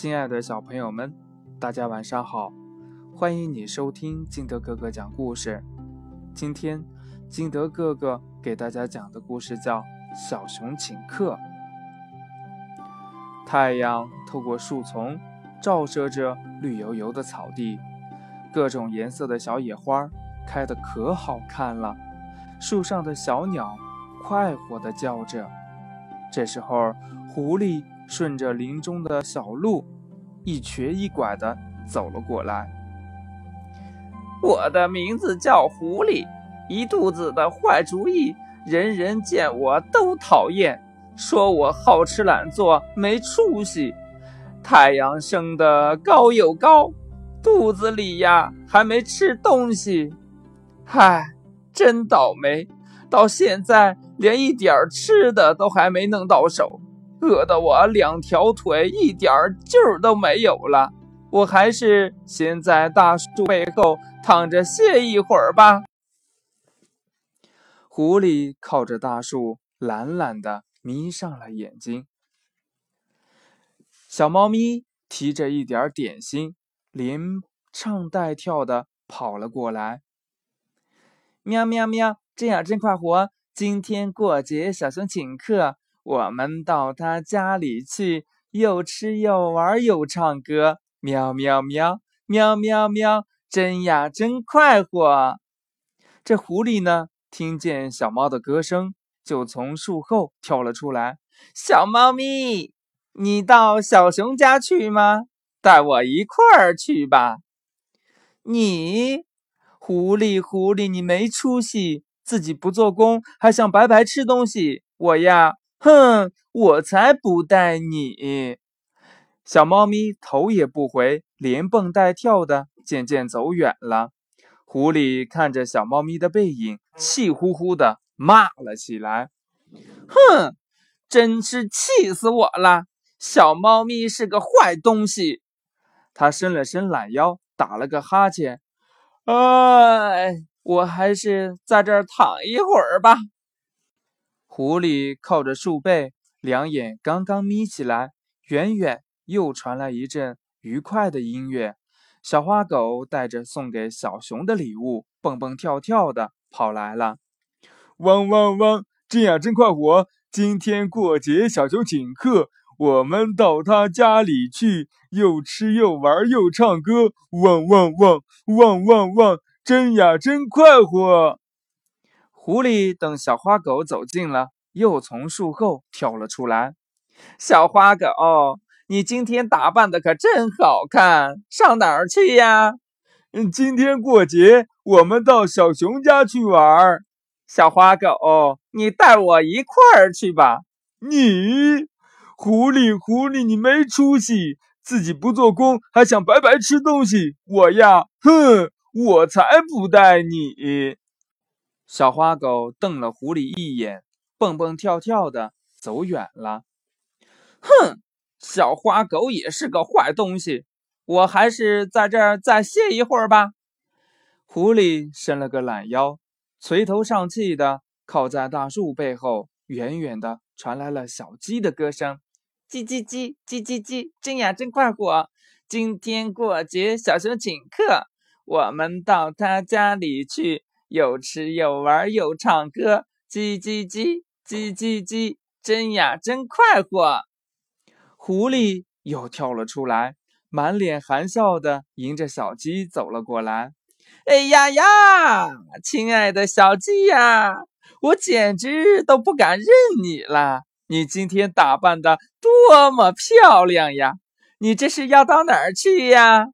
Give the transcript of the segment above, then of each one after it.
亲爱的小朋友们，大家晚上好！欢迎你收听金德哥哥讲故事。今天，金德哥哥给大家讲的故事叫《小熊请客》。太阳透过树丛，照射着绿油油的草地，各种颜色的小野花开得可好看了。树上的小鸟快活地叫着。这时候，狐狸。顺着林中的小路，一瘸一拐地走了过来。我的名字叫狐狸，一肚子的坏主意，人人见我都讨厌，说我好吃懒做，没出息。太阳升得高又高，肚子里呀还没吃东西，嗨，真倒霉！到现在连一点吃的都还没弄到手。饿得我两条腿一点劲儿都没有了，我还是先在大树背后躺着歇一会儿吧。狐狸靠着大树，懒懒的眯上了眼睛。小猫咪提着一点点心，连唱带跳的跑了过来。喵喵喵，这样真快活！今天过节，小熊请客。我们到他家里去，又吃又玩又唱歌，喵喵喵，喵喵喵，真呀真快活。这狐狸呢，听见小猫的歌声，就从树后跳了出来。小猫咪，你到小熊家去吗？带我一块儿去吧。你，狐狸狐狸，你没出息，自己不做工，还想白白吃东西。我呀。哼，我才不带你！小猫咪头也不回，连蹦带跳的，渐渐走远了。狐狸看着小猫咪的背影，气呼呼的骂了起来：“哼，真是气死我了！小猫咪是个坏东西。”它伸了伸懒腰，打了个哈欠：“哎，我还是在这儿躺一会儿吧。”狐狸靠着树背，两眼刚刚眯起来，远远又传来一阵愉快的音乐。小花狗带着送给小熊的礼物，蹦蹦跳跳的跑来了。汪汪汪！这样真快活！今天过节，小熊请客，我们到他家里去，又吃又玩又唱歌。汪汪汪！汪汪汪！真呀真快活！狐狸等小花狗走近了，又从树后跳了出来。小花狗，你今天打扮的可真好看，上哪儿去呀？嗯，今天过节，我们到小熊家去玩。小花狗，你带我一块儿去吧。你，狐狸，狐狸，你没出息，自己不做工，还想白白吃东西。我呀，哼，我才不带你。小花狗瞪了狐狸一眼，蹦蹦跳跳的走远了。哼，小花狗也是个坏东西，我还是在这儿再歇一会儿吧。狐狸伸了个懒腰，垂头丧气的靠在大树背后。远远的传来了小鸡的歌声：叽叽叽，叽叽叽，真呀真快活！今天过节，小熊请客，我们到他家里去。又吃又玩又唱歌，叽叽叽叽叽叽，真呀真快活！狐狸又跳了出来，满脸含笑的迎着小鸡走了过来。哎呀呀，亲爱的小鸡呀，我简直都不敢认你了！你今天打扮的多么漂亮呀！你这是要到哪儿去呀？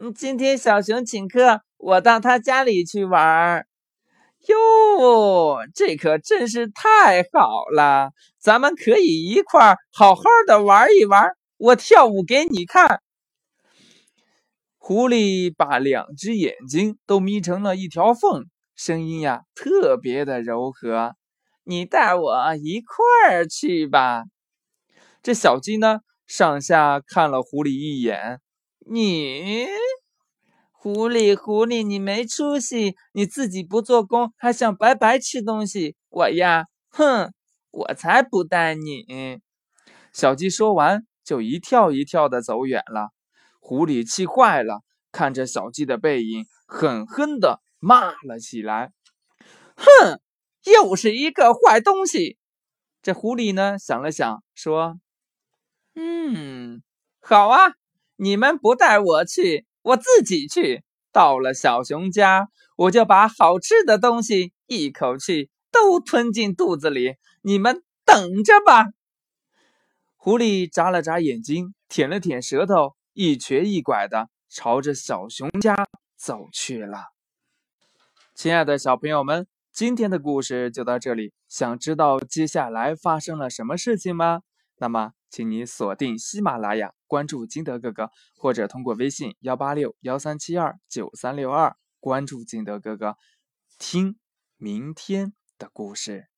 嗯，今天小熊请客。我到他家里去玩儿，哟，这可真是太好了！咱们可以一块儿好好的玩一玩，我跳舞给你看。狐狸把两只眼睛都眯成了一条缝，声音呀特别的柔和。你带我一块儿去吧。这小鸡呢，上下看了狐狸一眼，你。狐狸，狐狸，你没出息！你自己不做工，还想白白吃东西。我呀，哼，我才不带你！小鸡说完，就一跳一跳的走远了。狐狸气坏了，看着小鸡的背影，狠狠地骂了起来：“哼，又是一个坏东西！”这狐狸呢，想了想，说：“嗯，好啊，你们不带我去，我自己去。到了小熊家，我就把好吃的东西一口气都吞进肚子里，你们等着吧。”狐狸眨了眨眼睛，舔了舔舌头，一瘸一拐的朝着小熊家走去了。亲爱的小朋友们。今天的故事就到这里，想知道接下来发生了什么事情吗？那么，请你锁定喜马拉雅，关注金德哥哥，或者通过微信幺八六幺三七二九三六二关注金德哥哥，听明天的故事。